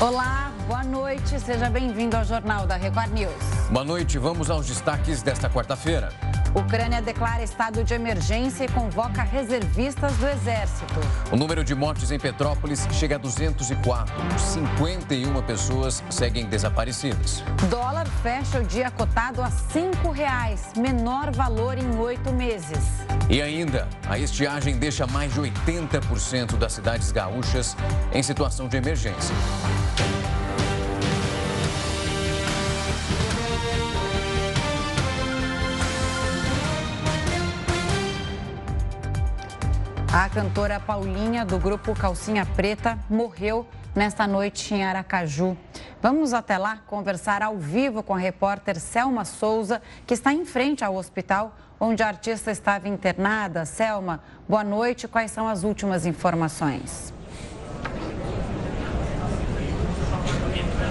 Olá, boa noite. Seja bem-vindo ao Jornal da Record News. Boa noite. Vamos aos destaques desta quarta-feira. Ucrânia declara estado de emergência e convoca reservistas do Exército. O número de mortes em Petrópolis chega a 204. 51 pessoas seguem desaparecidas. Dólar fecha o dia cotado a R$ reais, menor valor em oito meses. E ainda, a estiagem deixa mais de 80% das cidades gaúchas em situação de emergência. A cantora Paulinha, do grupo Calcinha Preta, morreu nesta noite em Aracaju. Vamos até lá conversar ao vivo com a repórter Selma Souza, que está em frente ao hospital onde a artista estava internada. Selma, boa noite. Quais são as últimas informações?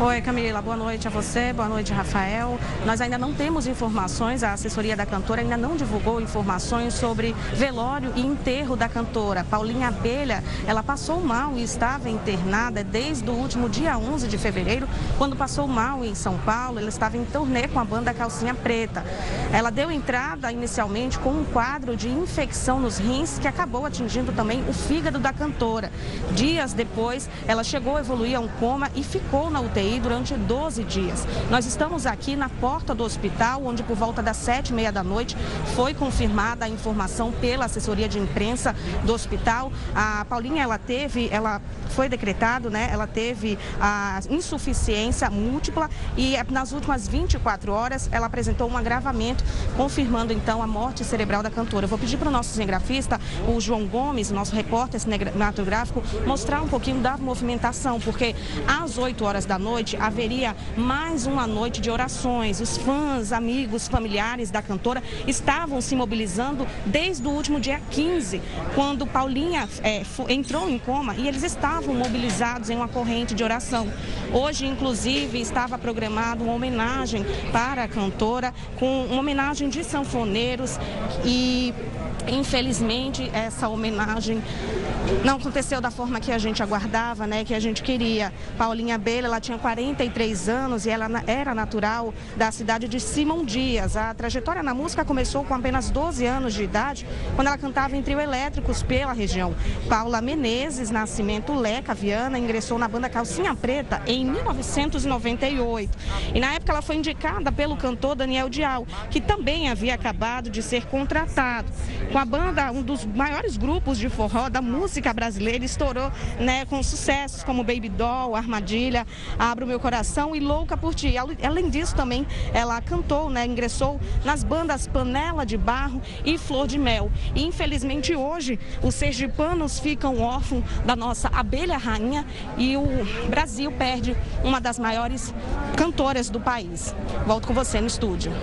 Oi, Camila, boa noite a você, boa noite, Rafael. Nós ainda não temos informações, a assessoria da cantora ainda não divulgou informações sobre velório e enterro da cantora. Paulinha Abelha, ela passou mal e estava internada desde o último dia 11 de fevereiro, quando passou mal em São Paulo. Ela estava em turnê com a banda Calcinha Preta. Ela deu entrada inicialmente com um quadro de infecção nos rins que acabou atingindo também o fígado da cantora. Dias depois, ela chegou a evoluir a um coma e ficou na UTI Durante 12 dias. Nós estamos aqui na porta do hospital, onde por volta das sete e meia da noite foi confirmada a informação pela assessoria de imprensa do hospital. A Paulinha, ela teve, ela foi decretado, né? Ela teve a insuficiência múltipla e nas últimas 24 horas ela apresentou um agravamento, confirmando então a morte cerebral da cantora. Eu vou pedir para o nosso cinegrafista, o João Gomes, nosso repórter cinematográfico, mostrar um pouquinho da movimentação, porque às 8 horas da noite noite haveria mais uma noite de orações. Os fãs, amigos, familiares da cantora estavam se mobilizando desde o último dia 15, quando Paulinha é, entrou em coma e eles estavam mobilizados em uma corrente de oração. Hoje, inclusive, estava programada uma homenagem para a cantora, com uma homenagem de sanfoneiros e Infelizmente, essa homenagem não aconteceu da forma que a gente aguardava, né, que a gente queria. Paulinha Abelha, ela tinha 43 anos e ela era natural da cidade de Simão Dias. A trajetória na música começou com apenas 12 anos de idade, quando ela cantava em trio elétricos pela região. Paula Menezes, nascimento Leca Viana, ingressou na banda Calcinha Preta em 1998. E na época ela foi indicada pelo cantor Daniel Dial, que também havia acabado de ser contratado com a banda, um dos maiores grupos de forró da música brasileira, estourou né, com sucessos como Baby Doll, Armadilha, Abra o Meu Coração e Louca por Ti. Além disso, também ela cantou, né, ingressou nas bandas Panela de Barro e Flor de Mel. E infelizmente hoje os sergipanos ficam órfãos da nossa abelha rainha e o Brasil perde uma das maiores cantoras do país. Volto com você no estúdio.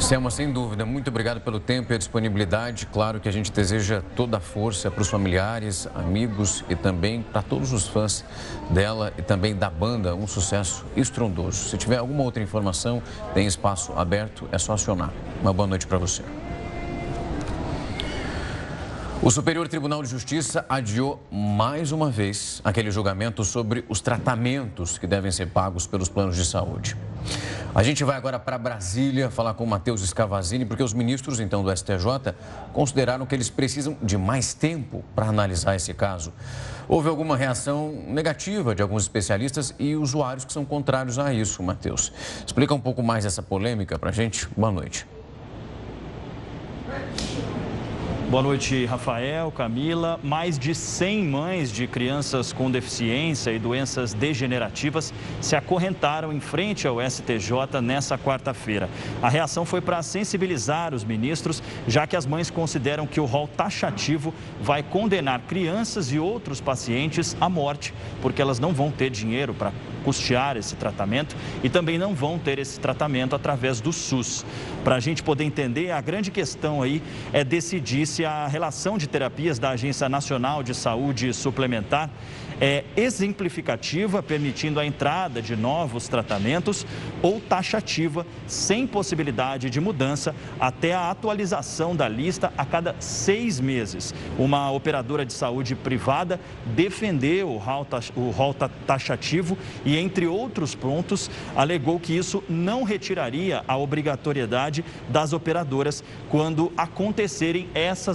Selma, sem dúvida, muito obrigado pelo tempo e a disponibilidade. Claro que a gente deseja toda a força para os familiares, amigos e também para todos os fãs dela e também da banda. Um sucesso estrondoso. Se tiver alguma outra informação, tem espaço aberto, é só acionar. Uma boa noite para você. O Superior Tribunal de Justiça adiou mais uma vez aquele julgamento sobre os tratamentos que devem ser pagos pelos planos de saúde. A gente vai agora para Brasília falar com o Matheus Escavazini, porque os ministros, então, do STJ consideraram que eles precisam de mais tempo para analisar esse caso. Houve alguma reação negativa de alguns especialistas e usuários que são contrários a isso, Matheus. Explica um pouco mais essa polêmica para a gente. Boa noite. Boa noite, Rafael, Camila. Mais de 100 mães de crianças com deficiência e doenças degenerativas se acorrentaram em frente ao STJ nessa quarta-feira. A reação foi para sensibilizar os ministros, já que as mães consideram que o rol taxativo vai condenar crianças e outros pacientes à morte, porque elas não vão ter dinheiro para custear esse tratamento e também não vão ter esse tratamento através do SUS. Para a gente poder entender, a grande questão aí é decidir se a relação de terapias da Agência Nacional de Saúde Suplementar é exemplificativa, permitindo a entrada de novos tratamentos, ou taxativa, sem possibilidade de mudança, até a atualização da lista a cada seis meses. Uma operadora de saúde privada defendeu o rol taxativo e, entre outros pontos, alegou que isso não retiraria a obrigatoriedade das operadoras quando acontecerem essas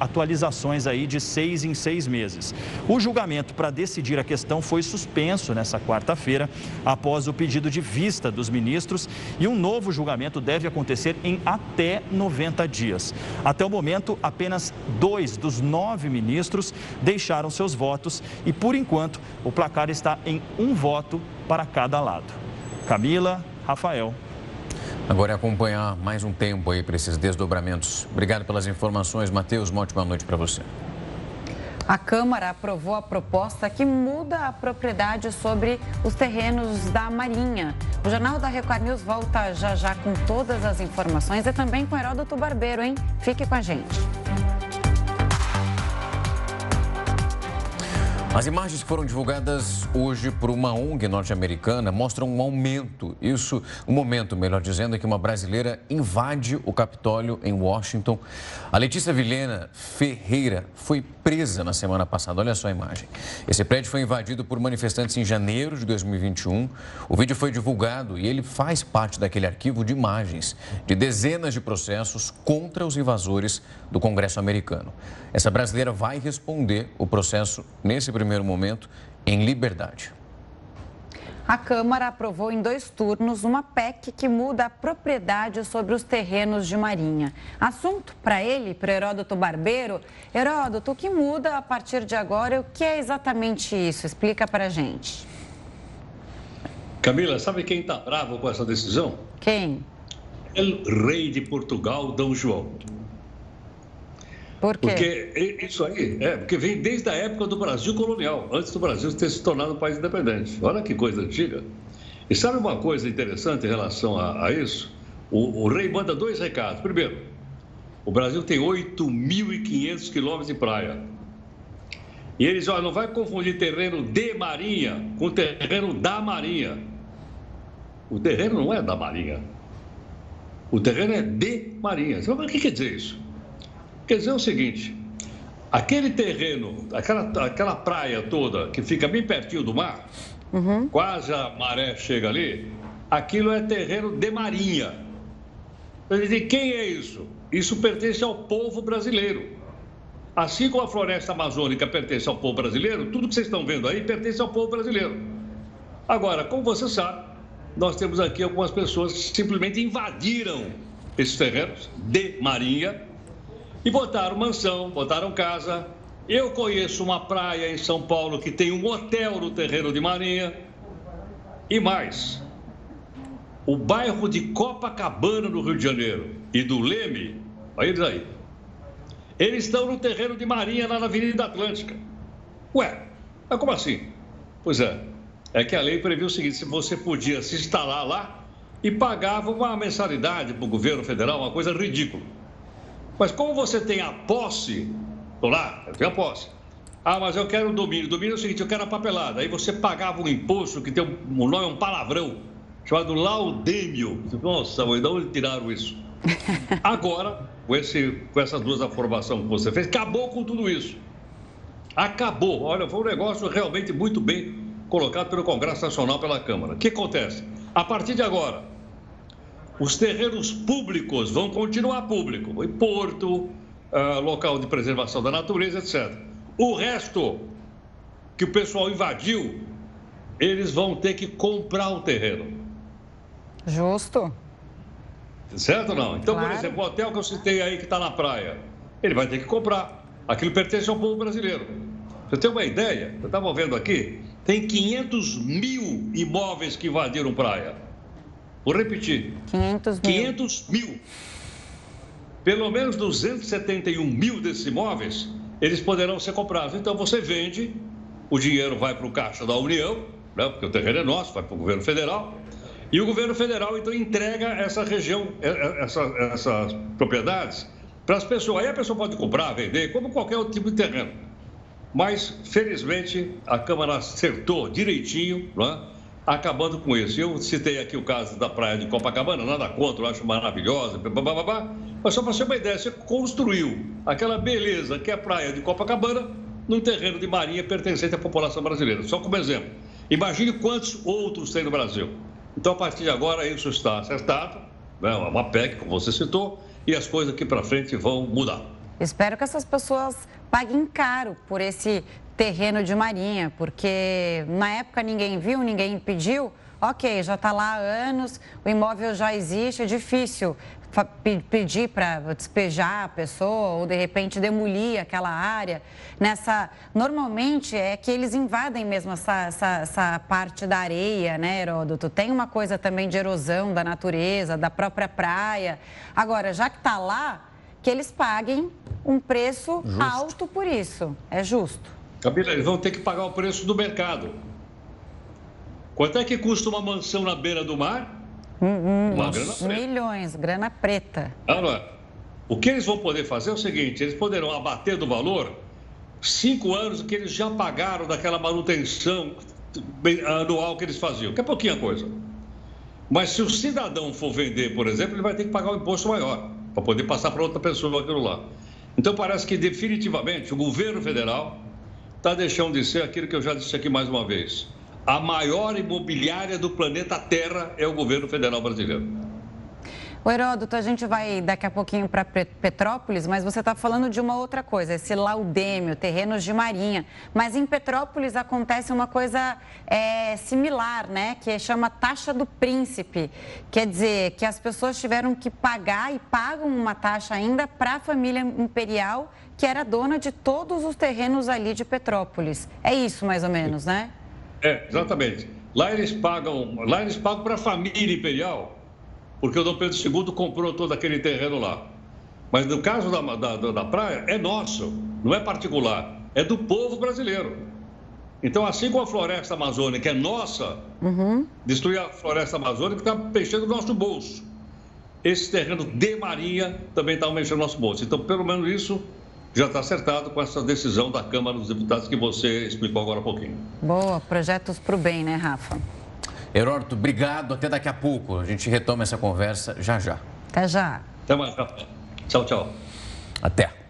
atualizações aí de seis em seis meses. O julgamento julgamento para decidir a questão foi suspenso nessa quarta-feira, após o pedido de vista dos ministros, e um novo julgamento deve acontecer em até 90 dias. Até o momento, apenas dois dos nove ministros deixaram seus votos e, por enquanto, o placar está em um voto para cada lado. Camila, Rafael. Agora é acompanhar mais um tempo aí para esses desdobramentos. Obrigado pelas informações, Matheus. Uma ótima noite para você. A Câmara aprovou a proposta que muda a propriedade sobre os terrenos da Marinha. O Jornal da Record News volta já já com todas as informações e também com Heródoto Barbeiro, hein? Fique com a gente. As imagens que foram divulgadas hoje por uma ONG norte-americana mostram um aumento, isso, um momento, melhor dizendo, em que uma brasileira invade o Capitólio em Washington. A Letícia Vilhena Ferreira foi presa na semana passada. Olha só a imagem. Esse prédio foi invadido por manifestantes em janeiro de 2021. O vídeo foi divulgado e ele faz parte daquele arquivo de imagens de dezenas de processos contra os invasores do Congresso americano. Essa brasileira vai responder o processo nesse primeiro momento em liberdade. A Câmara aprovou em dois turnos uma PEC que muda a propriedade sobre os terrenos de Marinha. Assunto para ele, para Heródoto Barbeiro. Heródoto, o que muda a partir de agora e o que é exatamente isso? Explica para a gente. Camila, sabe quem está bravo com essa decisão? Quem? O rei de Portugal, Dom João. Por quê? Porque isso aí, é, porque vem desde a época do Brasil colonial, antes do Brasil ter se tornado um país independente. Olha que coisa antiga. E sabe uma coisa interessante em relação a, a isso? O, o, rei manda dois recados. Primeiro, o Brasil tem 8.500 quilômetros de praia. E eles, olha, não vai confundir terreno de marinha com terreno da marinha. O terreno não é da marinha. O terreno é de marinha. Mas o que quer dizer isso? Quer dizer o seguinte: aquele terreno, aquela, aquela praia toda que fica bem pertinho do mar, uhum. quase a maré chega ali, aquilo é terreno de marinha. E quem é isso? Isso pertence ao povo brasileiro. Assim como a floresta amazônica pertence ao povo brasileiro, tudo que vocês estão vendo aí pertence ao povo brasileiro. Agora, como você sabe, nós temos aqui algumas pessoas que simplesmente invadiram esses terrenos de marinha e botaram mansão, botaram casa. Eu conheço uma praia em São Paulo que tem um hotel no terreno de Marinha. E mais, o bairro de Copacabana, no Rio de Janeiro, e do Leme, olha eles aí. Eles estão no terreno de Marinha, lá na Avenida Atlântica. Ué, mas como assim? Pois é, é que a lei previu o seguinte: se você podia se instalar lá e pagava uma mensalidade para o governo federal, uma coisa ridícula. Mas como você tem a posse, estou lá, eu tenho a posse. Ah, mas eu quero o domínio. O domínio é o seguinte, eu quero a papelada. Aí você pagava um imposto que tem um, o nome é um palavrão, chamado laudêmio. Nossa, mas de onde tiraram isso? Agora, com, esse, com essas duas afirmações que você fez, acabou com tudo isso. Acabou. Olha, foi um negócio realmente muito bem colocado pelo Congresso Nacional, pela Câmara. O que acontece? A partir de agora, os terrenos públicos vão continuar público, em porto, uh, local de preservação da natureza, etc. O resto que o pessoal invadiu, eles vão ter que comprar o terreno. Justo. Certo ou não? Então, claro. por exemplo, o hotel que eu citei aí que está na praia, ele vai ter que comprar. Aquilo pertence ao povo brasileiro. Você tem uma ideia? Eu estava vendo aqui, tem 500 mil imóveis que invadiram praia. Vou repetir. 500 mil. 500 mil. Pelo menos 271 mil desses imóveis, eles poderão ser comprados. Então você vende, o dinheiro vai para o caixa da União, né, porque o terreno é nosso, vai para o governo federal. E o governo federal, então, entrega essa região, é, é, essa, essas propriedades para as pessoas. Aí a pessoa pode comprar, vender, como qualquer outro tipo de terreno. Mas, felizmente, a Câmara acertou direitinho, é? Acabando com isso. Eu citei aqui o caso da praia de Copacabana, nada contra, eu acho maravilhosa, blá, mas só para ser uma ideia, você construiu aquela beleza que é a praia de Copacabana num terreno de marinha pertencente à população brasileira. Só como exemplo. Imagine quantos outros tem no Brasil. Então, a partir de agora, isso está acertado, né? uma PEC, como você citou, e as coisas aqui para frente vão mudar. Espero que essas pessoas paguem caro por esse terreno de marinha, porque na época ninguém viu, ninguém pediu. Ok, já está lá há anos, o imóvel já existe, é difícil pedir para despejar a pessoa ou de repente demolir aquela área. Nessa, normalmente é que eles invadem mesmo essa, essa, essa parte da areia, né, Heródoto? Tem uma coisa também de erosão da natureza, da própria praia. Agora, já que está lá, que eles paguem um preço justo. alto por isso. É justo. Camila, eles vão ter que pagar o preço do mercado. Quanto é que custa uma mansão na beira do mar? Hum, uma grana preta. Milhões, grana preta. Agora, o que eles vão poder fazer é o seguinte: eles poderão abater do valor cinco anos que eles já pagaram daquela manutenção anual que eles faziam, que é pouquinha coisa. Mas se o cidadão for vender, por exemplo, ele vai ter que pagar um imposto maior para poder passar para outra pessoa aquilo lá. Então parece que definitivamente o governo federal está deixando de ser aquilo que eu já disse aqui mais uma vez. A maior imobiliária do planeta Terra é o governo federal brasileiro. O Heródoto, a gente vai daqui a pouquinho para Petrópolis, mas você está falando de uma outra coisa, esse laudêmio, terrenos de marinha. Mas em Petrópolis acontece uma coisa é, similar, né? Que chama taxa do príncipe. Quer dizer, que as pessoas tiveram que pagar e pagam uma taxa ainda para a família imperial, que era dona de todos os terrenos ali de Petrópolis. É isso, mais ou menos, né? É, exatamente. Lá eles pagam, lá eles pagam para a família imperial porque o Dom Pedro II comprou todo aquele terreno lá. Mas no caso da, da, da praia, é nosso, não é particular, é do povo brasileiro. Então, assim como a floresta amazônica é nossa, uhum. destruir a floresta amazônica está mexendo no nosso bolso. Esse terreno de marinha também está mexendo no nosso bolso. Então, pelo menos isso já está acertado com essa decisão da Câmara dos Deputados que você explicou agora há pouquinho. Boa, projetos para o bem, né, Rafa? Heródoto, obrigado. Até daqui a pouco. A gente retoma essa conversa já já. Até já. Até mais. Tchau, tchau. Até.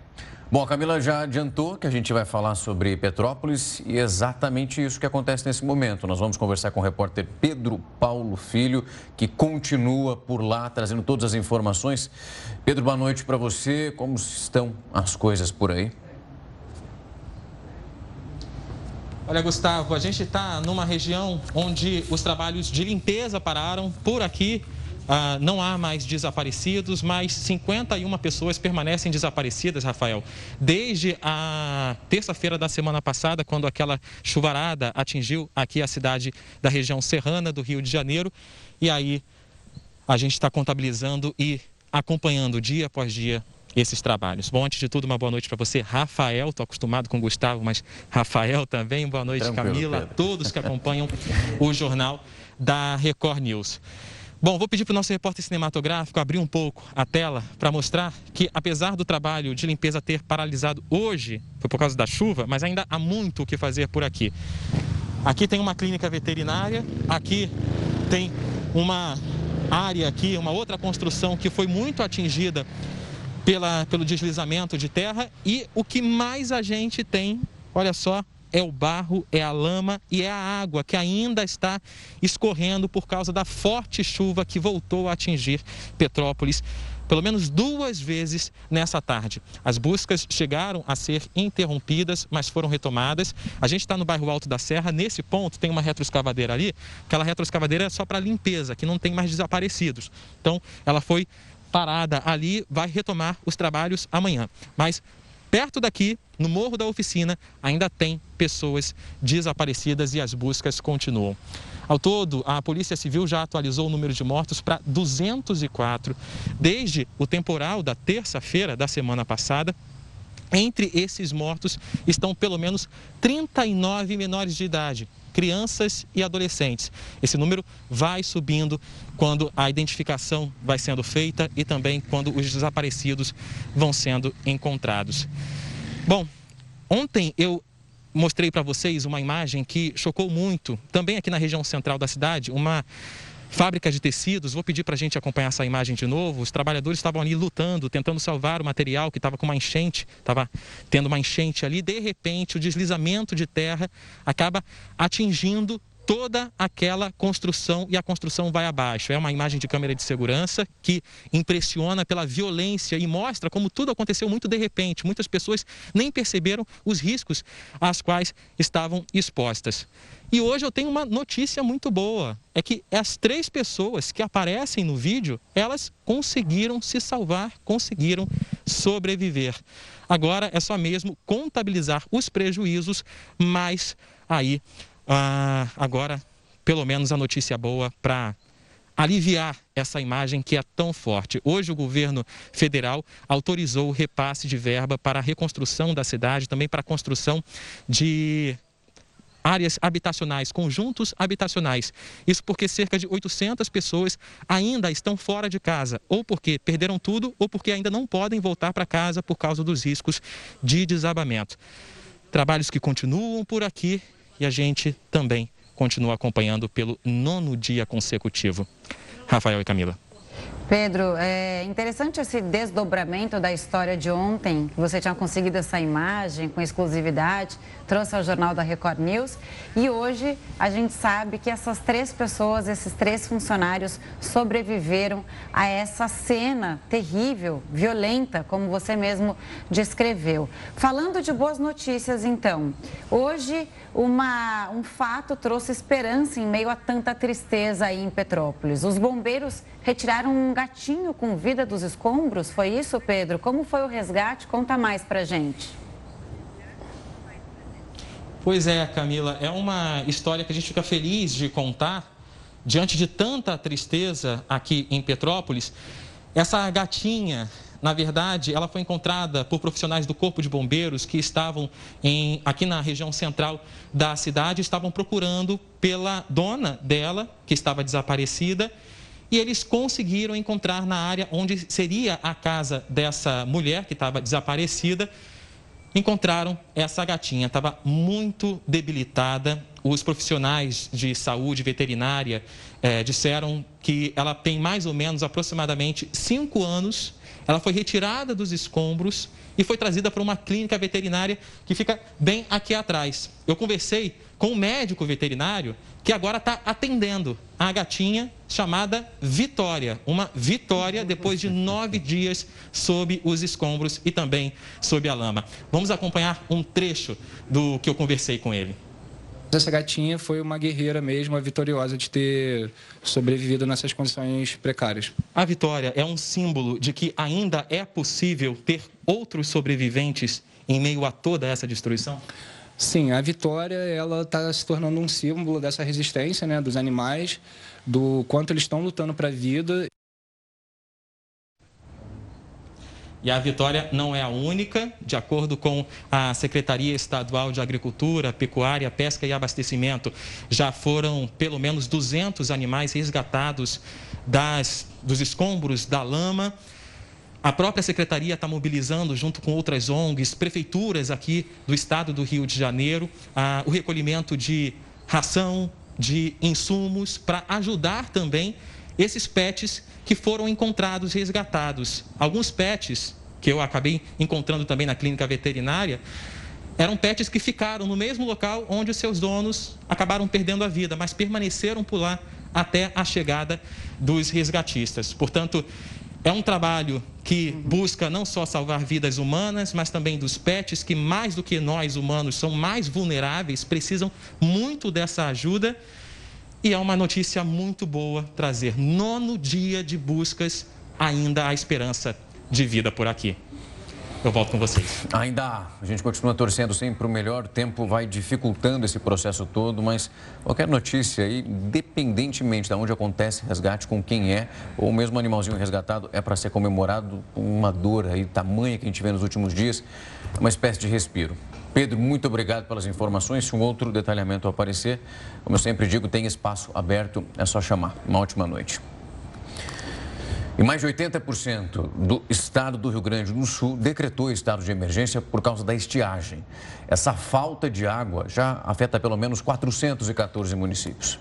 Bom, a Camila já adiantou que a gente vai falar sobre Petrópolis e exatamente isso que acontece nesse momento. Nós vamos conversar com o repórter Pedro Paulo Filho, que continua por lá trazendo todas as informações. Pedro, boa noite para você. Como estão as coisas por aí? Olha, Gustavo, a gente está numa região onde os trabalhos de limpeza pararam. Por aqui, ah, não há mais desaparecidos, mas 51 pessoas permanecem desaparecidas, Rafael. Desde a terça-feira da semana passada, quando aquela chuvarada atingiu aqui a cidade da região serrana do Rio de Janeiro. E aí a gente está contabilizando e acompanhando dia após dia esses trabalhos. Bom, antes de tudo, uma boa noite para você, Rafael. Estou acostumado com o Gustavo, mas Rafael também. Boa noite, Tranquilo, Camila, Pedro. a todos que acompanham o jornal da Record News. Bom, vou pedir para o nosso repórter cinematográfico abrir um pouco a tela para mostrar que, apesar do trabalho de limpeza ter paralisado hoje, foi por causa da chuva, mas ainda há muito o que fazer por aqui. Aqui tem uma clínica veterinária, aqui tem uma área aqui, uma outra construção que foi muito atingida pela, pelo deslizamento de terra e o que mais a gente tem, olha só, é o barro, é a lama e é a água que ainda está escorrendo por causa da forte chuva que voltou a atingir Petrópolis pelo menos duas vezes nessa tarde. As buscas chegaram a ser interrompidas, mas foram retomadas. A gente está no bairro Alto da Serra, nesse ponto tem uma retroescavadeira ali, aquela retroescavadeira é só para limpeza, que não tem mais desaparecidos. Então, ela foi parada ali, vai retomar os trabalhos amanhã. Mas perto daqui, no Morro da Oficina, ainda tem pessoas desaparecidas e as buscas continuam. Ao todo, a Polícia Civil já atualizou o número de mortos para 204 desde o temporal da terça-feira da semana passada. Entre esses mortos estão pelo menos 39 menores de idade crianças e adolescentes. Esse número vai subindo quando a identificação vai sendo feita e também quando os desaparecidos vão sendo encontrados. Bom, ontem eu mostrei para vocês uma imagem que chocou muito, também aqui na região central da cidade, uma fábrica de tecidos. Vou pedir para a gente acompanhar essa imagem de novo. Os trabalhadores estavam ali lutando, tentando salvar o material que estava com uma enchente, estava tendo uma enchente ali. De repente, o deslizamento de terra acaba atingindo toda aquela construção e a construção vai abaixo. É uma imagem de câmera de segurança que impressiona pela violência e mostra como tudo aconteceu muito de repente. Muitas pessoas nem perceberam os riscos às quais estavam expostas. E hoje eu tenho uma notícia muito boa, é que as três pessoas que aparecem no vídeo, elas conseguiram se salvar, conseguiram sobreviver. Agora é só mesmo contabilizar os prejuízos, mas aí ah, agora pelo menos a notícia boa para aliviar essa imagem que é tão forte. Hoje o governo federal autorizou o repasse de verba para a reconstrução da cidade, também para a construção de áreas habitacionais, conjuntos habitacionais. Isso porque cerca de 800 pessoas ainda estão fora de casa, ou porque perderam tudo, ou porque ainda não podem voltar para casa por causa dos riscos de desabamento. Trabalhos que continuam por aqui e a gente também continua acompanhando pelo nono dia consecutivo. Rafael e Camila. Pedro, é interessante esse desdobramento da história de ontem, você tinha conseguido essa imagem com exclusividade, trouxe ao Jornal da Record News. E hoje a gente sabe que essas três pessoas, esses três funcionários, sobreviveram a essa cena terrível, violenta, como você mesmo descreveu. Falando de boas notícias, então, hoje uma, um fato trouxe esperança em meio a tanta tristeza aí em Petrópolis. Os bombeiros retiraram um gatinho com vida dos escombros, foi isso, Pedro? Como foi o resgate? Conta mais pra gente. Pois é, Camila, é uma história que a gente fica feliz de contar diante de tanta tristeza aqui em Petrópolis. Essa gatinha, na verdade, ela foi encontrada por profissionais do Corpo de Bombeiros que estavam em, aqui na região central da cidade, estavam procurando pela dona dela, que estava desaparecida, e eles conseguiram encontrar na área onde seria a casa dessa mulher que estava desaparecida. Encontraram essa gatinha, estava muito debilitada. Os profissionais de saúde veterinária é, disseram que ela tem mais ou menos aproximadamente cinco anos. Ela foi retirada dos escombros e foi trazida para uma clínica veterinária que fica bem aqui atrás. Eu conversei com um médico veterinário que agora está atendendo a gatinha chamada Vitória. Uma vitória depois de nove dias sob os escombros e também sob a lama. Vamos acompanhar um trecho do que eu conversei com ele. Essa gatinha foi uma guerreira mesmo, a vitoriosa de ter sobrevivido nessas condições precárias. A vitória é um símbolo de que ainda é possível ter outros sobreviventes em meio a toda essa destruição? Sim, a vitória ela está se tornando um símbolo dessa resistência, né, dos animais, do quanto eles estão lutando para a vida. E a vitória não é a única. De acordo com a Secretaria Estadual de Agricultura, Pecuária, Pesca e Abastecimento, já foram pelo menos 200 animais resgatados das, dos escombros da lama. A própria secretaria está mobilizando, junto com outras ONGs, prefeituras aqui do estado do Rio de Janeiro, a, o recolhimento de ração, de insumos, para ajudar também esses pets que foram encontrados resgatados. Alguns pets, que eu acabei encontrando também na clínica veterinária, eram pets que ficaram no mesmo local onde os seus donos acabaram perdendo a vida, mas permaneceram por lá até a chegada dos resgatistas. Portanto, é um trabalho que busca não só salvar vidas humanas, mas também dos pets, que mais do que nós humanos são mais vulneráveis, precisam muito dessa ajuda. E é uma notícia muito boa trazer. Nono dia de buscas, ainda há esperança de vida por aqui eu volto com vocês. Ainda. A gente continua torcendo sempre para o melhor. O tempo vai dificultando esse processo todo, mas qualquer notícia aí, independentemente de onde acontece resgate, com quem é, ou mesmo animalzinho resgatado, é para ser comemorado com uma dor aí tamanha que a gente vê nos últimos dias, uma espécie de respiro. Pedro, muito obrigado pelas informações. Se um outro detalhamento aparecer, como eu sempre digo, tem espaço aberto, é só chamar. Uma ótima noite. E mais de 80% do estado do Rio Grande do Sul decretou estado de emergência por causa da estiagem. Essa falta de água já afeta pelo menos 414 municípios.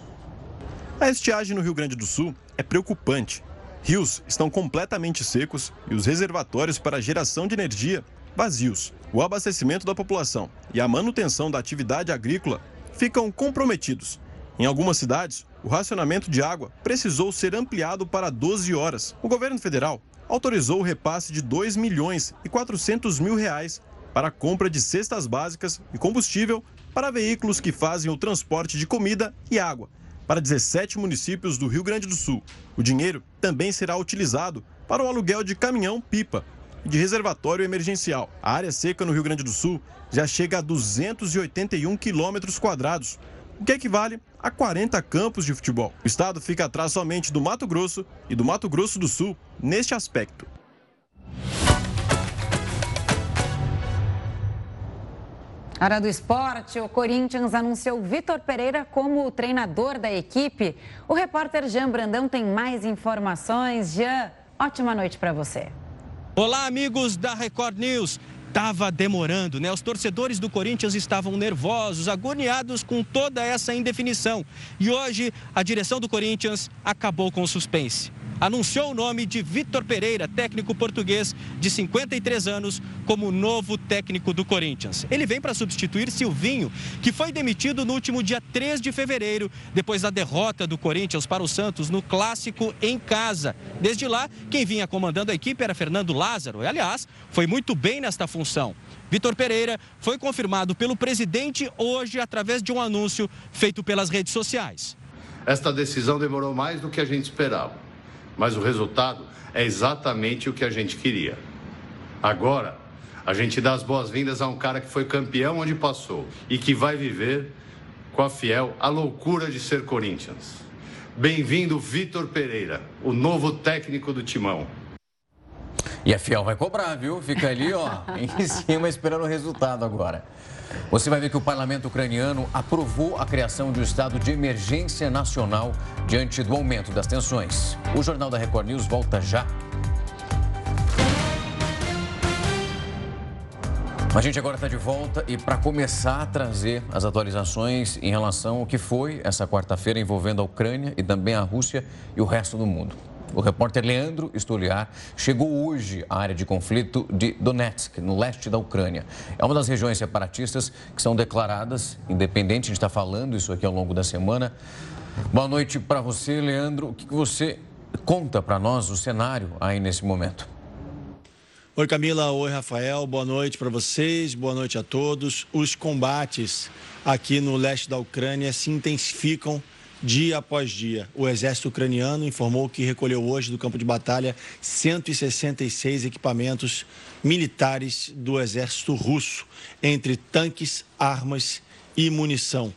A estiagem no Rio Grande do Sul é preocupante. Rios estão completamente secos e os reservatórios para geração de energia vazios. O abastecimento da população e a manutenção da atividade agrícola ficam comprometidos. Em algumas cidades, o racionamento de água precisou ser ampliado para 12 horas. O governo federal autorizou o repasse de 2 milhões e 400 mil reais para a compra de cestas básicas e combustível para veículos que fazem o transporte de comida e água para 17 municípios do Rio Grande do Sul. O dinheiro também será utilizado para o aluguel de caminhão-pipa e de reservatório emergencial. A área seca no Rio Grande do Sul já chega a 281 quilômetros quadrados, o que equivale a 40 campos de futebol. O estado fica atrás somente do Mato Grosso e do Mato Grosso do Sul neste aspecto. Hora do esporte, o Corinthians anunciou Vitor Pereira como o treinador da equipe. O repórter Jean Brandão tem mais informações. Jean, ótima noite para você. Olá, amigos da Record News estava demorando, né? Os torcedores do Corinthians estavam nervosos, agoniados com toda essa indefinição. E hoje a direção do Corinthians acabou com o suspense anunciou o nome de Vitor Pereira, técnico português de 53 anos, como novo técnico do Corinthians. Ele vem para substituir Silvinho, que foi demitido no último dia 3 de fevereiro, depois da derrota do Corinthians para o Santos no clássico em casa. Desde lá, quem vinha comandando a equipe era Fernando Lázaro. E, aliás, foi muito bem nesta função. Vitor Pereira foi confirmado pelo presidente hoje através de um anúncio feito pelas redes sociais. Esta decisão demorou mais do que a gente esperava mas o resultado é exatamente o que a gente queria. Agora, a gente dá as boas-vindas a um cara que foi campeão onde passou e que vai viver com a Fiel a loucura de ser Corinthians. Bem-vindo, Vitor Pereira, o novo técnico do Timão. E a Fiel vai cobrar, viu? Fica ali, ó, em cima esperando o resultado agora. Você vai ver que o parlamento ucraniano aprovou a criação de um estado de emergência nacional diante do aumento das tensões. O Jornal da Record News volta já. A gente agora está de volta e para começar a trazer as atualizações em relação ao que foi essa quarta-feira envolvendo a Ucrânia e também a Rússia e o resto do mundo. O repórter Leandro Stoliar chegou hoje à área de conflito de Donetsk, no leste da Ucrânia. É uma das regiões separatistas que são declaradas independentes. A gente está falando isso aqui ao longo da semana. Boa noite para você, Leandro. O que você conta para nós o cenário aí nesse momento? Oi, Camila. Oi, Rafael. Boa noite para vocês. Boa noite a todos. Os combates aqui no leste da Ucrânia se intensificam dia após dia. O exército ucraniano informou que recolheu hoje do campo de batalha 166 equipamentos militares do exército russo, entre tanques, armas e munição.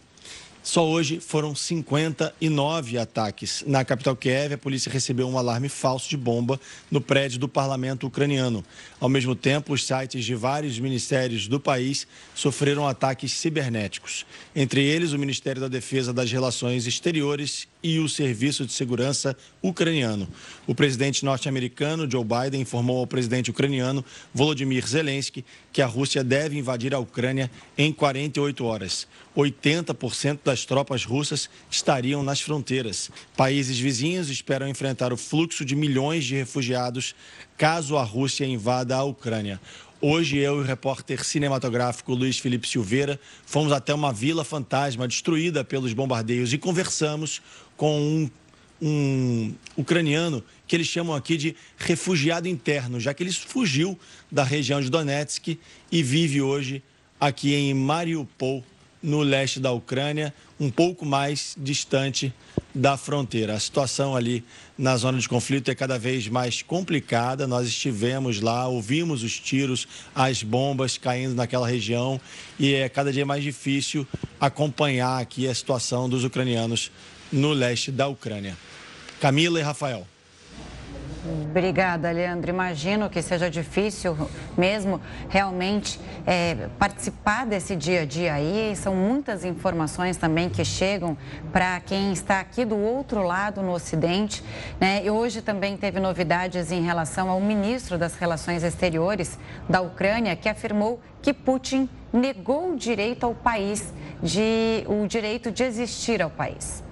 Só hoje foram 59 ataques. Na capital Kiev, a polícia recebeu um alarme falso de bomba no prédio do parlamento ucraniano. Ao mesmo tempo, os sites de vários ministérios do país sofreram ataques cibernéticos. Entre eles, o Ministério da Defesa das Relações Exteriores e o Serviço de Segurança ucraniano. O presidente norte-americano Joe Biden informou ao presidente ucraniano Volodymyr Zelensky que a Rússia deve invadir a Ucrânia em 48 horas. 80% das tropas russas estariam nas fronteiras. Países vizinhos esperam enfrentar o fluxo de milhões de refugiados caso a Rússia invada a Ucrânia. Hoje, eu e o repórter cinematográfico Luiz Felipe Silveira fomos até uma vila fantasma destruída pelos bombardeios e conversamos com um, um ucraniano que eles chamam aqui de refugiado interno, já que ele fugiu da região de Donetsk e vive hoje aqui em Mariupol, no leste da Ucrânia, um pouco mais distante da fronteira. A situação ali na zona de conflito é cada vez mais complicada. Nós estivemos lá, ouvimos os tiros, as bombas caindo naquela região e é cada dia mais difícil acompanhar aqui a situação dos ucranianos no leste da Ucrânia. Camila e Rafael. Obrigada, Leandro. Imagino que seja difícil mesmo realmente é, participar desse dia a dia aí. São muitas informações também que chegam para quem está aqui do outro lado, no Ocidente. Né? E hoje também teve novidades em relação ao ministro das Relações Exteriores da Ucrânia, que afirmou que Putin negou o direito ao país, de, o direito de existir ao país.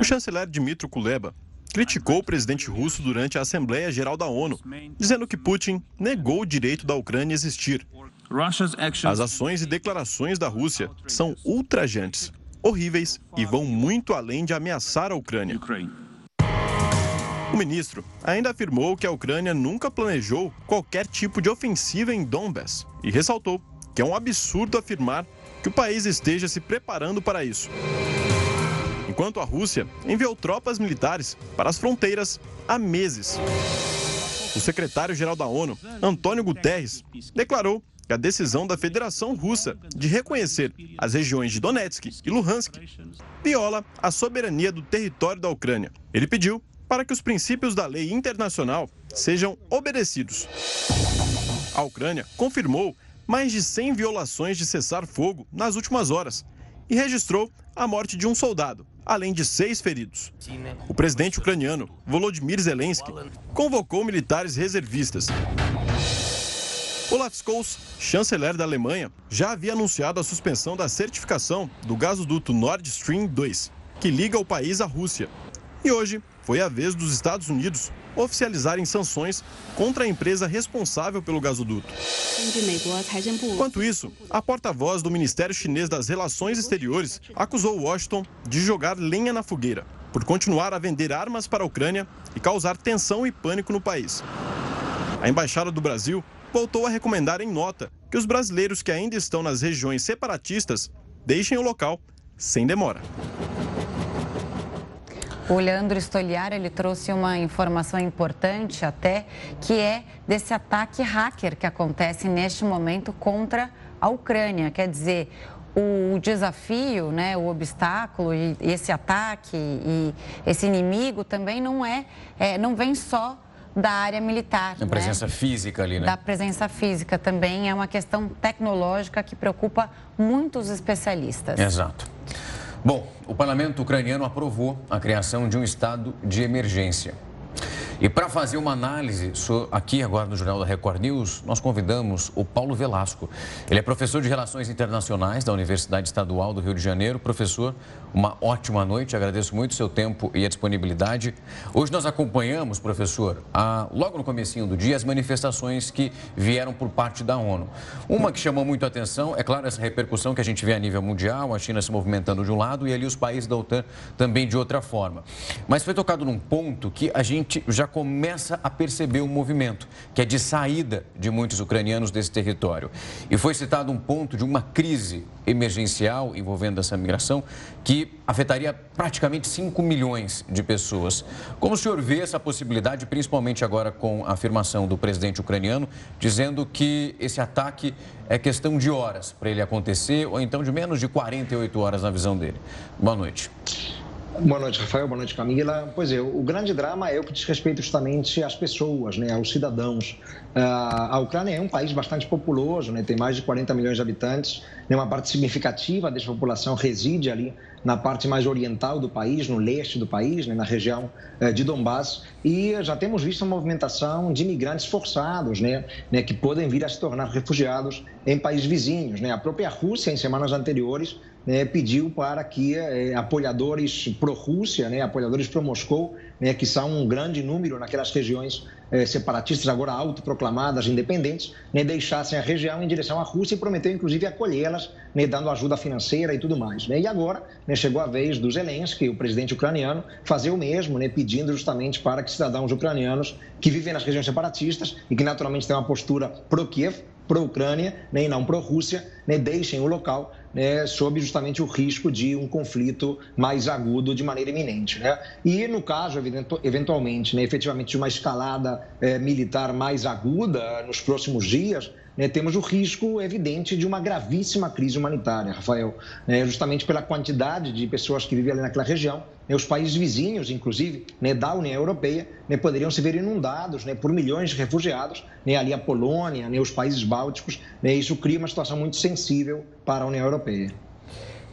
O chanceler Dmitry Kuleba criticou o presidente russo durante a Assembleia Geral da ONU, dizendo que Putin negou o direito da Ucrânia existir. As ações e declarações da Rússia são ultrajantes, horríveis e vão muito além de ameaçar a Ucrânia. O ministro ainda afirmou que a Ucrânia nunca planejou qualquer tipo de ofensiva em Donbass e ressaltou que é um absurdo afirmar que o país esteja se preparando para isso enquanto a Rússia enviou tropas militares para as fronteiras há meses. O secretário-geral da ONU, Antônio Guterres, declarou que a decisão da Federação Russa de reconhecer as regiões de Donetsk e Luhansk viola a soberania do território da Ucrânia. Ele pediu para que os princípios da lei internacional sejam obedecidos. A Ucrânia confirmou mais de 100 violações de cessar-fogo nas últimas horas e registrou a morte de um soldado, além de seis feridos. O presidente ucraniano, Volodymyr Zelensky, convocou militares reservistas. Olaf Scholz, chanceler da Alemanha, já havia anunciado a suspensão da certificação do gasoduto Nord Stream 2, que liga o país à Rússia. E hoje foi a vez dos Estados Unidos oficializarem sanções contra a empresa responsável pelo gasoduto. Enquanto isso, a porta-voz do Ministério Chinês das Relações Exteriores acusou Washington de jogar lenha na fogueira por continuar a vender armas para a Ucrânia e causar tensão e pânico no país. A embaixada do Brasil voltou a recomendar em nota que os brasileiros que ainda estão nas regiões separatistas deixem o local sem demora. O Leandro Stoliar, ele trouxe uma informação importante até, que é desse ataque hacker que acontece neste momento contra a Ucrânia. Quer dizer, o desafio, né, o obstáculo e esse ataque e esse inimigo também não é, é não vem só da área militar. Da presença né? física ali, né? Da presença física também é uma questão tecnológica que preocupa muitos especialistas. Exato. Bom, o parlamento ucraniano aprovou a criação de um estado de emergência. E para fazer uma análise aqui agora no Jornal da Record News, nós convidamos o Paulo Velasco. Ele é professor de Relações Internacionais da Universidade Estadual do Rio de Janeiro. Professor, uma ótima noite, agradeço muito o seu tempo e a disponibilidade. Hoje nós acompanhamos, professor, a, logo no comecinho do dia, as manifestações que vieram por parte da ONU. Uma que chamou muito a atenção, é claro, essa repercussão que a gente vê a nível mundial, a China se movimentando de um lado e ali os países da OTAN também de outra forma. Mas foi tocado num ponto que a gente já já começa a perceber um movimento, que é de saída de muitos ucranianos desse território. E foi citado um ponto de uma crise emergencial envolvendo essa migração que afetaria praticamente 5 milhões de pessoas. Como o senhor vê essa possibilidade, principalmente agora com a afirmação do presidente ucraniano, dizendo que esse ataque é questão de horas para ele acontecer, ou então de menos de 48 horas na visão dele? Boa noite. Boa noite, Rafael. Boa noite, Camila. Pois é, o grande drama é o que diz respeito justamente às pessoas, né, aos cidadãos. Ah, a Ucrânia é um país bastante populoso, né, tem mais de 40 milhões de habitantes, né, uma parte significativa dessa população reside ali na parte mais oriental do país, no leste do país, né, na região eh, de Donbass, e já temos visto uma movimentação de imigrantes forçados, né, né, que podem vir a se tornar refugiados em países vizinhos. Né. A própria Rússia, em semanas anteriores, né, pediu para que eh, apoiadores pró-Rússia, né, apoiadores pró-Moscou, né, que são um grande número naquelas regiões eh, separatistas agora autoproclamadas, independentes, né, deixassem a região em direção à Rússia e prometeu inclusive acolhê-las, né, dando ajuda financeira e tudo mais. Né. E agora né, chegou a vez do Zelensky, o presidente ucraniano, fazer o mesmo, né, pedindo justamente para que cidadãos ucranianos que vivem nas regiões separatistas e que naturalmente têm uma postura pró-Kiev, pró-Ucrânia né, e não pró-Rússia, né, deixem o local né, sob justamente o risco de um conflito mais agudo de maneira iminente. Né? E no caso, eventualmente, né, efetivamente, de uma escalada é, militar mais aguda nos próximos dias, né, temos o risco evidente de uma gravíssima crise humanitária, Rafael, né, justamente pela quantidade de pessoas que vivem ali naquela região. Os países vizinhos, inclusive, né, da União Europeia, né, poderiam se ver inundados né, por milhões de refugiados, né, ali a Polônia, né, os países bálticos. Né, isso cria uma situação muito sensível para a União Europeia.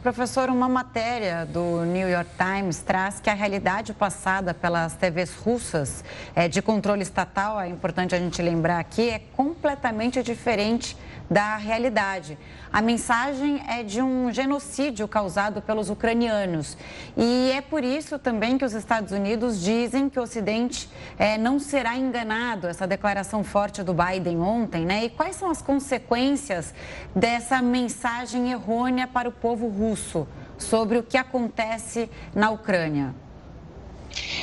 Professor, uma matéria do New York Times traz que a realidade passada pelas TVs russas é, de controle estatal, é importante a gente lembrar aqui, é completamente diferente da realidade. A mensagem é de um genocídio causado pelos ucranianos. E é por isso também que os Estados Unidos dizem que o Ocidente é, não será enganado. Essa declaração forte do Biden ontem, né? E quais são as consequências dessa mensagem errônea para o povo russo sobre o que acontece na Ucrânia?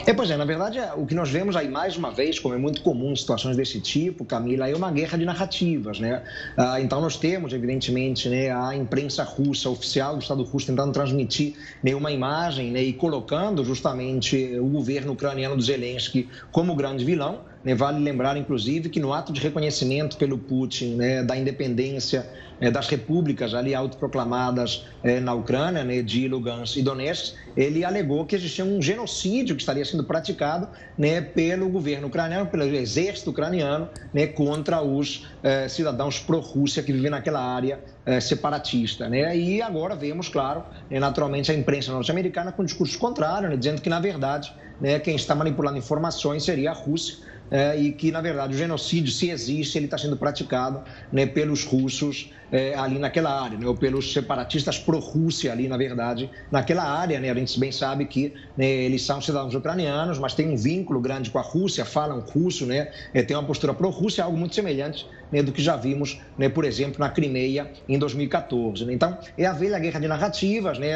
É, pois é, na verdade, o que nós vemos aí mais uma vez, como é muito comum em situações desse tipo, Camila, é uma guerra de narrativas, né? Ah, então nós temos, evidentemente, né, a imprensa russa, oficial do Estado russo, tentando transmitir né, uma imagem né, e colocando justamente o governo ucraniano do Zelensky como grande vilão. Né? Vale lembrar, inclusive, que no ato de reconhecimento pelo Putin né, da independência das repúblicas ali autoproclamadas é, na Ucrânia, né, de Lugansk e Donetsk, ele alegou que existia um genocídio que estaria sendo praticado né, pelo governo ucraniano, pelo exército ucraniano, né, contra os é, cidadãos pró-Rússia que vivem naquela área é, separatista. Né? E agora vemos, claro, né, naturalmente, a imprensa norte-americana com discurso contrário, né, dizendo que, na verdade, né, quem está manipulando informações seria a Rússia é, e que, na verdade, o genocídio, se existe, ele está sendo praticado né, pelos russos é, ali naquela área, né, ou pelos separatistas pró-Rússia ali, na verdade, naquela área. Né, a gente bem sabe que né, eles são cidadãos ucranianos, mas tem um vínculo grande com a Rússia, falam russo, né, é, tem uma postura pró-Rússia, algo muito semelhante né, do que já vimos, né, por exemplo, na Crimeia em 2014. Né? Então, é a velha guerra de narrativas. Né?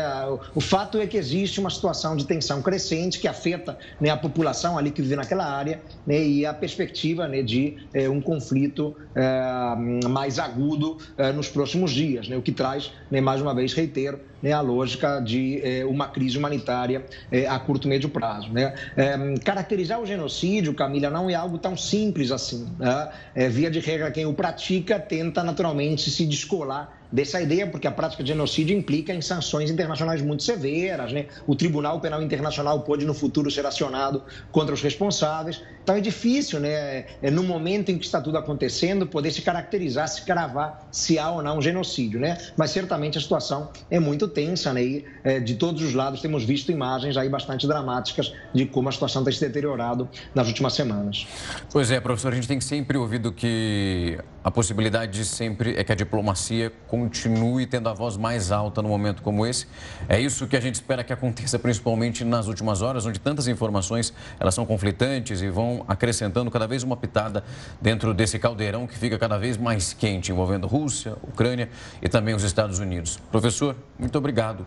O fato é que existe uma situação de tensão crescente que afeta né, a população ali que vive naquela área né, e a perspectiva né, de é, um conflito é, mais agudo é, nos próximos dias, né, o que traz, né, mais uma vez, reitero, né, a lógica de é, uma crise humanitária é, a curto e médio prazo. Né? É, caracterizar o genocídio, Camila, não é algo tão simples assim. Né? via de regra, quem o pratica tenta naturalmente se descolar dessa ideia, porque a prática de genocídio implica em sanções internacionais muito severas, né? O Tribunal Penal Internacional pode no futuro ser acionado contra os responsáveis. Então é difícil, né, é, no momento em que está tudo acontecendo, poder se caracterizar, se cravar se há ou não um genocídio, né? Mas certamente a situação é muito tensa, né? E é, de todos os lados temos visto imagens aí bastante dramáticas de como a situação tem se deteriorado nas últimas semanas. Pois é, professor, a gente tem sempre ouvido que a possibilidade de sempre é que a diplomacia continue tendo a voz mais alta no momento como esse. É isso que a gente espera que aconteça, principalmente nas últimas horas, onde tantas informações elas são conflitantes e vão acrescentando cada vez uma pitada dentro desse caldeirão que fica cada vez mais quente, envolvendo Rússia, Ucrânia e também os Estados Unidos. Professor, muito obrigado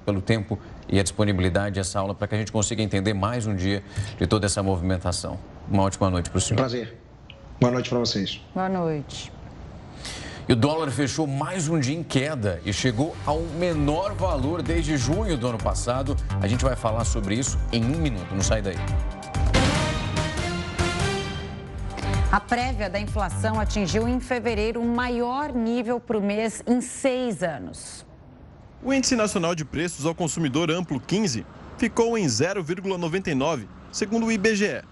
pelo tempo e a disponibilidade dessa aula para que a gente consiga entender mais um dia de toda essa movimentação. Uma ótima noite para o senhor. Prazer. Boa noite para vocês. Boa noite. E o dólar fechou mais um dia em queda e chegou ao menor valor desde junho do ano passado. A gente vai falar sobre isso em um minuto. Não sai daí. A prévia da inflação atingiu em fevereiro o maior nível para o mês em seis anos. O Índice Nacional de Preços ao Consumidor Amplo 15 ficou em 0,99, segundo o IBGE.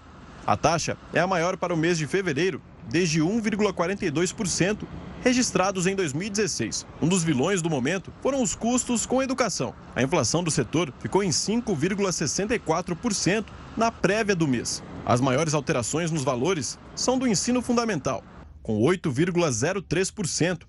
A taxa é a maior para o mês de fevereiro, desde 1,42%, registrados em 2016. Um dos vilões do momento foram os custos com educação. A inflação do setor ficou em 5,64% na prévia do mês. As maiores alterações nos valores são do ensino fundamental, com 8,03%.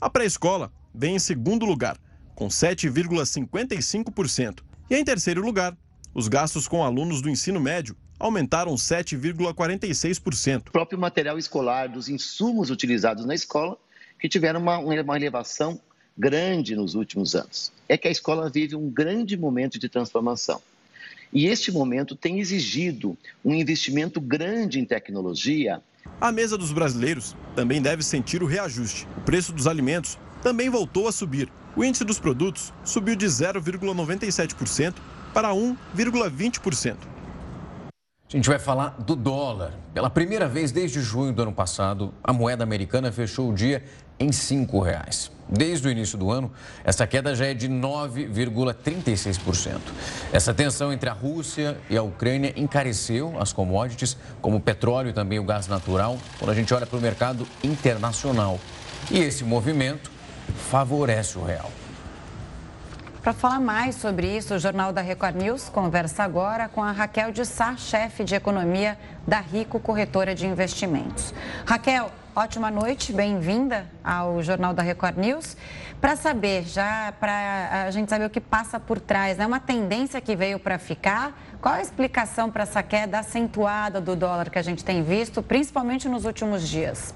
A pré-escola vem em segundo lugar, com 7,55%. E em terceiro lugar, os gastos com alunos do ensino médio aumentaram 7,46%. O próprio material escolar dos insumos utilizados na escola que tiveram uma, uma elevação grande nos últimos anos. É que a escola vive um grande momento de transformação. E este momento tem exigido um investimento grande em tecnologia. A mesa dos brasileiros também deve sentir o reajuste. O preço dos alimentos também voltou a subir. O índice dos produtos subiu de 0,97% para 1,20%. A gente vai falar do dólar. Pela primeira vez desde junho do ano passado, a moeda americana fechou o dia em R$ 5,00. Desde o início do ano, essa queda já é de 9,36%. Essa tensão entre a Rússia e a Ucrânia encareceu as commodities, como o petróleo e também o gás natural, quando a gente olha para o mercado internacional. E esse movimento favorece o real. Para falar mais sobre isso, o Jornal da Record News conversa agora com a Raquel de Sá, chefe de economia da Rico Corretora de Investimentos. Raquel, ótima noite, bem-vinda ao Jornal da Record News. Para saber, já para a gente saber o que passa por trás, é né? uma tendência que veio para ficar? Qual a explicação para essa queda acentuada do dólar que a gente tem visto, principalmente nos últimos dias?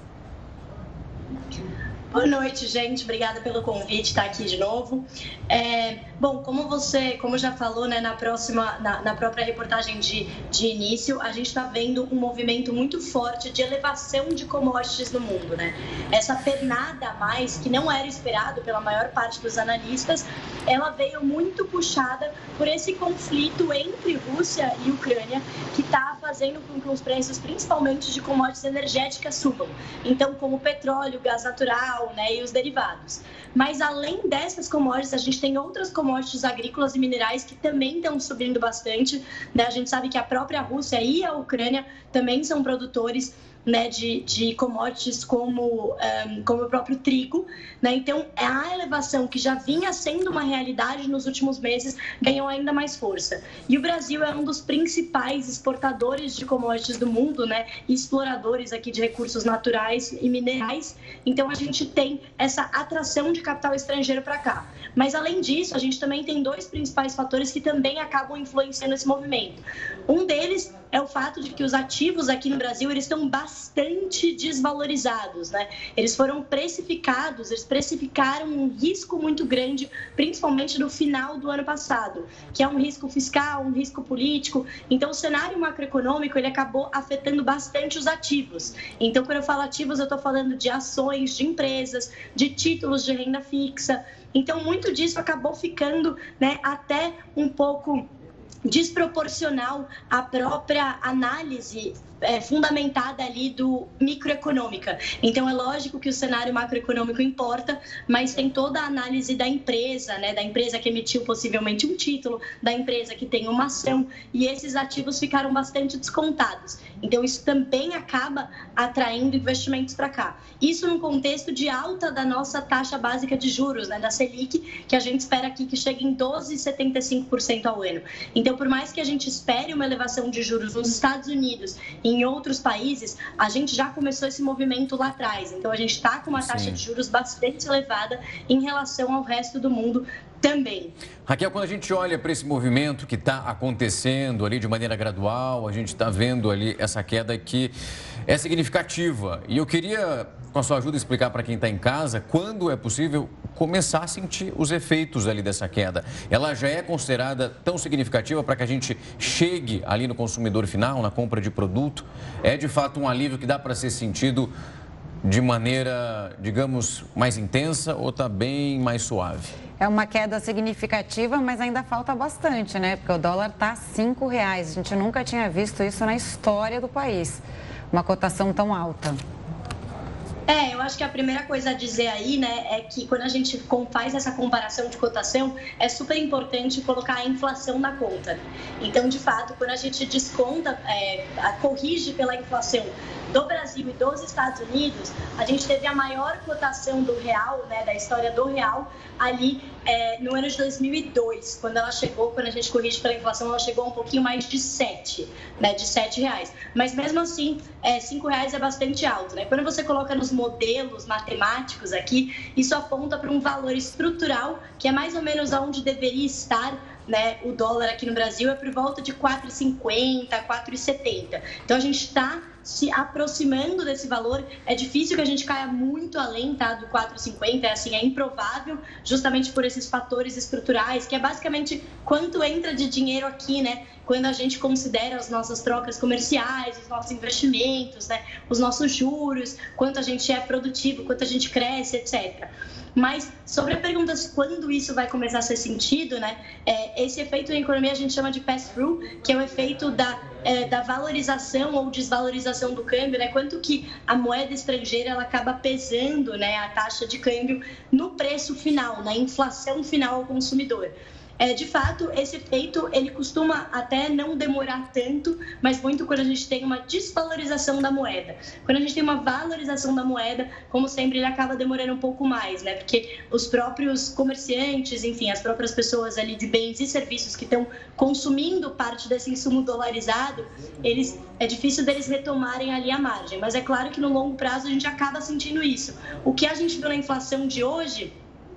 Boa noite, gente. Obrigada pelo convite, estar aqui de novo. É, bom, como você, como já falou, né, na próxima, na, na própria reportagem de, de início, a gente está vendo um movimento muito forte de elevação de commodities no mundo, né? Essa pernada a mais, que não era esperado pela maior parte dos analistas, ela veio muito puxada por esse conflito entre Rússia e Ucrânia, que está fazendo com que os preços, principalmente de commodities energéticas, subam. Então, como petróleo, gás natural, né, e os derivados. Mas além dessas commodities, a gente tem outras commodities agrícolas e minerais que também estão subindo bastante. Né? A gente sabe que a própria Rússia e a Ucrânia também são produtores né, de, de commodities como, um, como o próprio trigo. Né? Então, a elevação que já vinha sendo uma realidade nos últimos meses ganhou ainda mais força. E o Brasil é um dos principais exportadores de commodities do mundo, né? exploradores aqui de recursos naturais e minerais. Então, a gente tem essa atração de capital estrangeiro para cá. Mas, além disso, a gente também tem dois principais fatores que também acabam influenciando esse movimento. Um deles é o fato de que os ativos aqui no Brasil eles estão bastante desvalorizados, né? Eles foram precificados, eles precificaram um risco muito grande, principalmente no final do ano passado, que é um risco fiscal, um risco político. Então, o cenário macroeconômico ele acabou afetando bastante os ativos. Então, quando eu falo ativos, eu estou falando de ações, de empresas, de títulos de renda fixa. Então, muito disso acabou ficando, né, até um pouco desproporcional à própria análise é, fundamentada ali do microeconômica. Então é lógico que o cenário macroeconômico importa, mas tem toda a análise da empresa, né, da empresa que emitiu possivelmente um título, da empresa que tem uma ação e esses ativos ficaram bastante descontados. Então isso também acaba atraindo investimentos para cá. Isso no contexto de alta da nossa taxa básica de juros, né, da Selic, que a gente espera aqui que chegue em 12,75% ao ano. Então por mais que a gente espere uma elevação de juros nos Estados Unidos em outros países, a gente já começou esse movimento lá atrás. Então, a gente está com uma taxa Sim. de juros bastante elevada em relação ao resto do mundo também. Raquel, quando a gente olha para esse movimento que está acontecendo ali de maneira gradual, a gente está vendo ali essa queda que é significativa. E eu queria, com a sua ajuda, explicar para quem está em casa quando é possível começar a sentir os efeitos ali dessa queda. Ela já é considerada tão significativa para que a gente chegue ali no consumidor final, na compra de produto? É de fato um alívio que dá para ser sentido de maneira, digamos, mais intensa ou está bem mais suave? É uma queda significativa, mas ainda falta bastante, né? Porque o dólar está a cinco reais. A gente nunca tinha visto isso na história do país, uma cotação tão alta. É, eu acho que a primeira coisa a dizer aí, né, é que quando a gente faz essa comparação de cotação, é super importante colocar a inflação na conta. Então, de fato, quando a gente desconta, é, corrige pela inflação do Brasil e dos Estados Unidos, a gente teve a maior cotação do real, né, da história do real, ali é, no ano de 2002, quando ela chegou, quando a gente corrige pela inflação, ela chegou a um pouquinho mais de 7, né, de 7 reais. Mas mesmo assim, é, 5 reais é bastante alto, né? Quando você coloca nos modelos matemáticos aqui, isso aponta para um valor estrutural que é mais ou menos aonde deveria estar né, o dólar aqui no Brasil é por volta de 4,50, 4,70. Então a gente está se aproximando desse valor. É difícil que a gente caia muito além tá, do 4,50, é, assim, é improvável, justamente por esses fatores estruturais, que é basicamente quanto entra de dinheiro aqui, né? Quando a gente considera as nossas trocas comerciais, os nossos investimentos, né? Os nossos juros, quanto a gente é produtivo, quanto a gente cresce, etc. Mas sobre a pergunta de quando isso vai começar a ser sentido, né? É, esse efeito em economia a gente chama de pass-through, que é o efeito da, é, da valorização ou desvalorização do câmbio, né? Quanto que a moeda estrangeira ela acaba pesando, né? A taxa de câmbio no preço final, na inflação final ao consumidor. É, de fato, esse efeito ele costuma até não demorar tanto, mas muito quando a gente tem uma desvalorização da moeda. Quando a gente tem uma valorização da moeda, como sempre, ele acaba demorando um pouco mais, né? Porque os próprios comerciantes, enfim, as próprias pessoas ali de bens e serviços que estão consumindo parte desse insumo dolarizado, eles é difícil deles retomarem ali a margem. Mas é claro que no longo prazo a gente acaba sentindo isso. O que a gente viu na inflação de hoje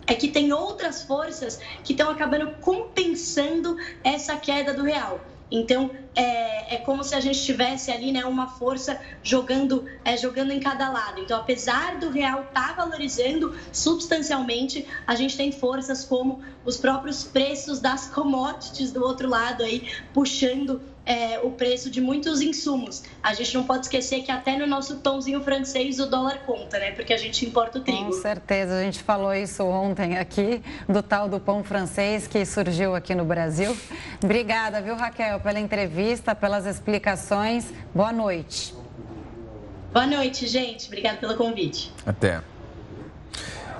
é que tem outras forças que estão acabando compensando essa queda do real. Então, é, é, como se a gente tivesse ali né, uma força jogando, é, jogando em cada lado. Então, apesar do real estar tá valorizando substancialmente, a gente tem forças como os próprios preços das commodities do outro lado aí, puxando é, o preço de muitos insumos. A gente não pode esquecer que até no nosso pãozinho francês o dólar conta, né? Porque a gente importa o trigo. Com certeza, a gente falou isso ontem aqui, do tal do pão francês que surgiu aqui no Brasil. Obrigada, viu, Raquel, pela entrevista, pelas explicações. Boa noite. Boa noite, gente. Obrigada pelo convite. Até.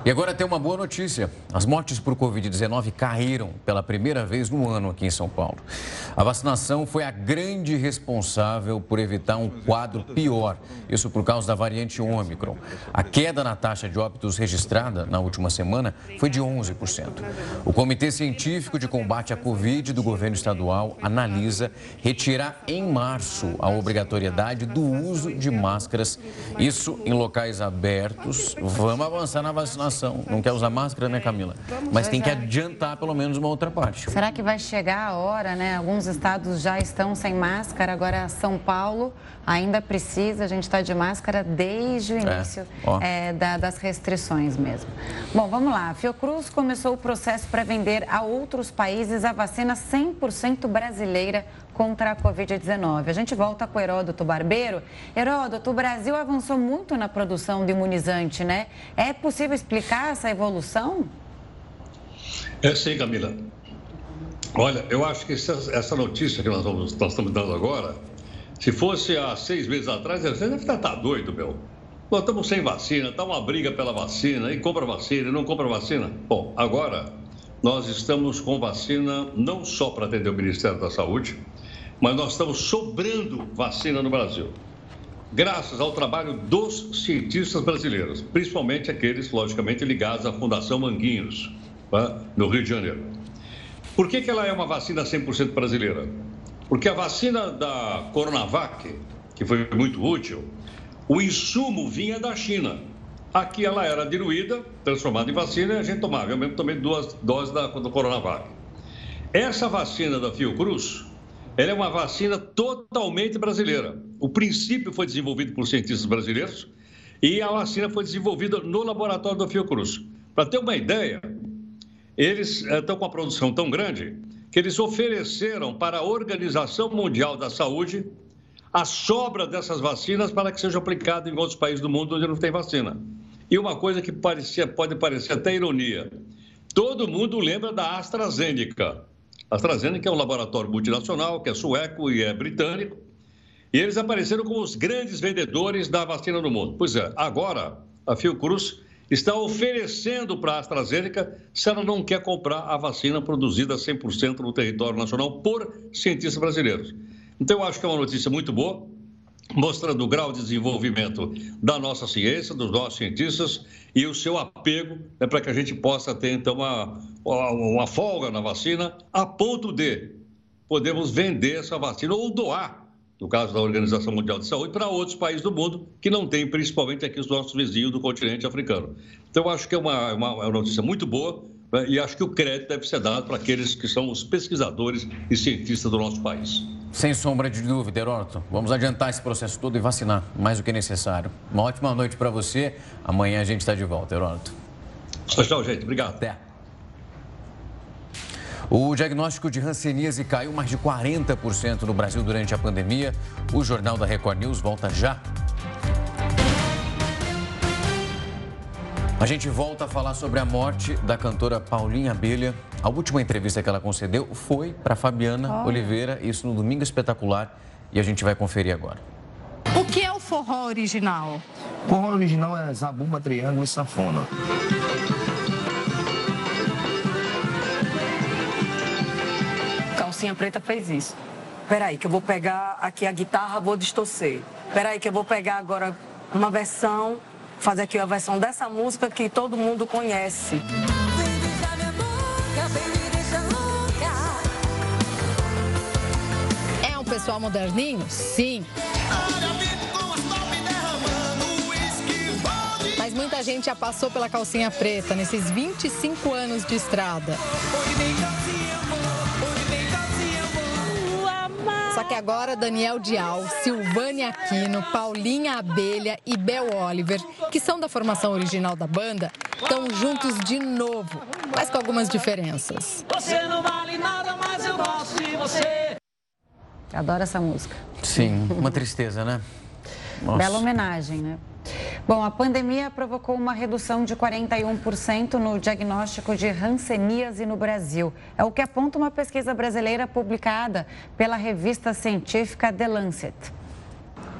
E agora tem uma boa notícia. As mortes por Covid-19 caíram pela primeira vez no ano aqui em São Paulo. A vacinação foi a grande responsável por evitar um quadro pior, isso por causa da variante Ômicron. A queda na taxa de óbitos registrada na última semana foi de 11%. O Comitê Científico de Combate à Covid do governo estadual analisa retirar em março a obrigatoriedade do uso de máscaras, isso em locais abertos. Vamos avançar na vacinação vacinação. Não quer usar máscara, né, Camila? Mas tem que adiantar pelo menos uma outra parte. Será que vai chegar a hora, né? Alguns estados já estão sem máscara, agora São Paulo ainda precisa, a gente está de máscara desde o é, início é, é, da, das restrições mesmo. Bom, vamos lá. A Fiocruz começou o processo para vender a outros países a vacina 100% brasileira contra a Covid-19. A gente volta com o Heródoto Barbeiro. Heródoto, o Brasil avançou muito na produção de imunizante, né? É possível explicar essa evolução? É sim, Camila. Olha, eu acho que essa, notícia que nós, vamos, nós estamos dando agora, se fosse há seis meses atrás, você deve estar tá doido, meu. Nós estamos sem vacina, está uma briga pela vacina, e compra vacina, e não compra vacina. Bom, agora nós estamos com vacina não só para atender o Ministério da Saúde, mas nós estamos sobrando vacina no Brasil. Graças ao trabalho dos cientistas brasileiros, principalmente aqueles, logicamente, ligados à Fundação Manguinhos, tá? no Rio de Janeiro. Por que, que ela é uma vacina 100% brasileira? Porque a vacina da Coronavac, que foi muito útil, o insumo vinha da China. Aqui ela era diluída, transformada em vacina e a gente tomava. Eu mesmo tomei duas doses da, do Coronavac. Essa vacina da Fiocruz, ela é uma vacina totalmente brasileira. O princípio foi desenvolvido por cientistas brasileiros e a vacina foi desenvolvida no laboratório da Fiocruz. Para ter uma ideia, eles estão com uma produção tão grande que eles ofereceram para a Organização Mundial da Saúde a sobra dessas vacinas para que seja aplicada em outros países do mundo onde não tem vacina. E uma coisa que parecia, pode parecer até ironia: todo mundo lembra da AstraZeneca. AstraZeneca é um laboratório multinacional, que é sueco e é britânico, e eles apareceram como os grandes vendedores da vacina no mundo. Pois é, agora a Fiocruz está oferecendo para a AstraZeneca se ela não quer comprar a vacina produzida 100% no território nacional por cientistas brasileiros. Então, eu acho que é uma notícia muito boa, mostrando o grau de desenvolvimento da nossa ciência, dos nossos cientistas e o seu apego né, para que a gente possa ter, então, uma, uma folga na vacina, a ponto de podermos vender essa vacina ou doar, no caso da Organização Mundial de Saúde, para outros países do mundo que não têm, principalmente aqui os nossos vizinhos do continente africano. Então, acho que é uma, uma, uma notícia muito boa e acho que o crédito deve ser dado para aqueles que são os pesquisadores e cientistas do nosso país. Sem sombra de dúvida, Heródoto. Vamos adiantar esse processo todo e vacinar mais do que necessário. Uma ótima noite para você. Amanhã a gente está de volta, Heródoto. Tchau, tchau, gente. Obrigado. Até. O diagnóstico de hanseníase caiu mais de 40% no Brasil durante a pandemia. O Jornal da Record News volta já A gente volta a falar sobre a morte da cantora Paulinha Abelha. A última entrevista que ela concedeu foi para Fabiana oh. Oliveira, isso no Domingo Espetacular, e a gente vai conferir agora. O que é o forró original? O forró original é zabumba, triângulo e sanfona. Calcinha Preta fez isso. Peraí, que eu vou pegar aqui a guitarra, vou distorcer. Peraí, que eu vou pegar agora uma versão fazer aqui a versão dessa música que todo mundo conhece. É um pessoal moderninho? Sim. Mas muita gente já passou pela calcinha preta nesses 25 anos de estrada. Só que agora Daniel Dial, Silvânia Aquino, Paulinha Abelha e Bel Oliver, que são da formação original da banda, estão juntos de novo, mas com algumas diferenças. Você não vale nada, mas eu gosto de você. Adoro essa música. Sim, uma tristeza, né? Nossa. Bela homenagem, né? Bom, a pandemia provocou uma redução de 41% no diagnóstico de hanseníase no Brasil. É o que aponta uma pesquisa brasileira publicada pela revista científica The Lancet.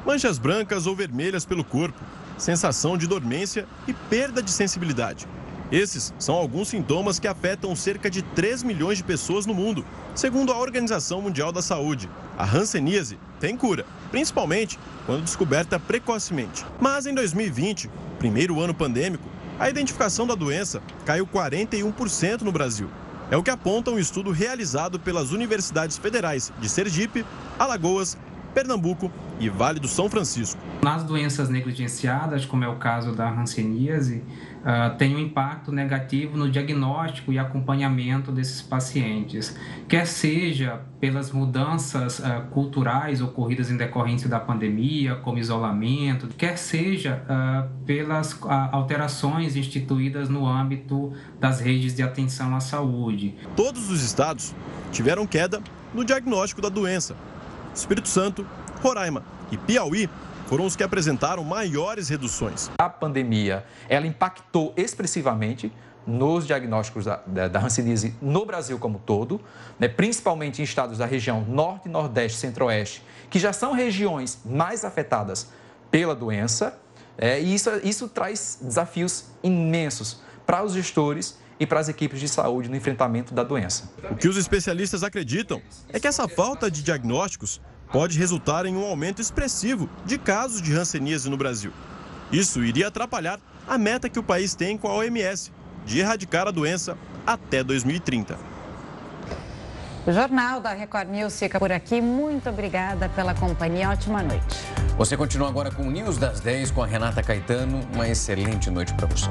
Manchas brancas ou vermelhas pelo corpo, sensação de dormência e perda de sensibilidade. Esses são alguns sintomas que afetam cerca de 3 milhões de pessoas no mundo, segundo a Organização Mundial da Saúde. A hanseníase tem cura, principalmente quando descoberta precocemente. Mas em 2020, primeiro ano pandêmico, a identificação da doença caiu 41% no Brasil. É o que aponta um estudo realizado pelas universidades federais de Sergipe, Alagoas, Pernambuco e Vale do São Francisco. Nas doenças negligenciadas, como é o caso da hanseníase, uh, tem um impacto negativo no diagnóstico e acompanhamento desses pacientes, quer seja pelas mudanças uh, culturais ocorridas em decorrência da pandemia, como isolamento, quer seja uh, pelas alterações instituídas no âmbito das redes de atenção à saúde. Todos os estados tiveram queda no diagnóstico da doença. Espírito Santo, Roraima e Piauí foram os que apresentaram maiores reduções. A pandemia, ela impactou expressivamente nos diagnósticos da, da, da hanseníase no Brasil como todo, né, principalmente em estados da região norte, nordeste, centro-oeste, que já são regiões mais afetadas pela doença, é, e isso, isso traz desafios imensos para os gestores e para as equipes de saúde no enfrentamento da doença. O que os especialistas acreditam é que essa falta de diagnósticos pode resultar em um aumento expressivo de casos de hanseníase no Brasil. Isso iria atrapalhar a meta que o país tem com a OMS de erradicar a doença até 2030. O Jornal da Record News fica por aqui. Muito obrigada pela companhia. Ótima noite. Você continua agora com o News das 10 com a Renata Caetano. Uma excelente noite para você.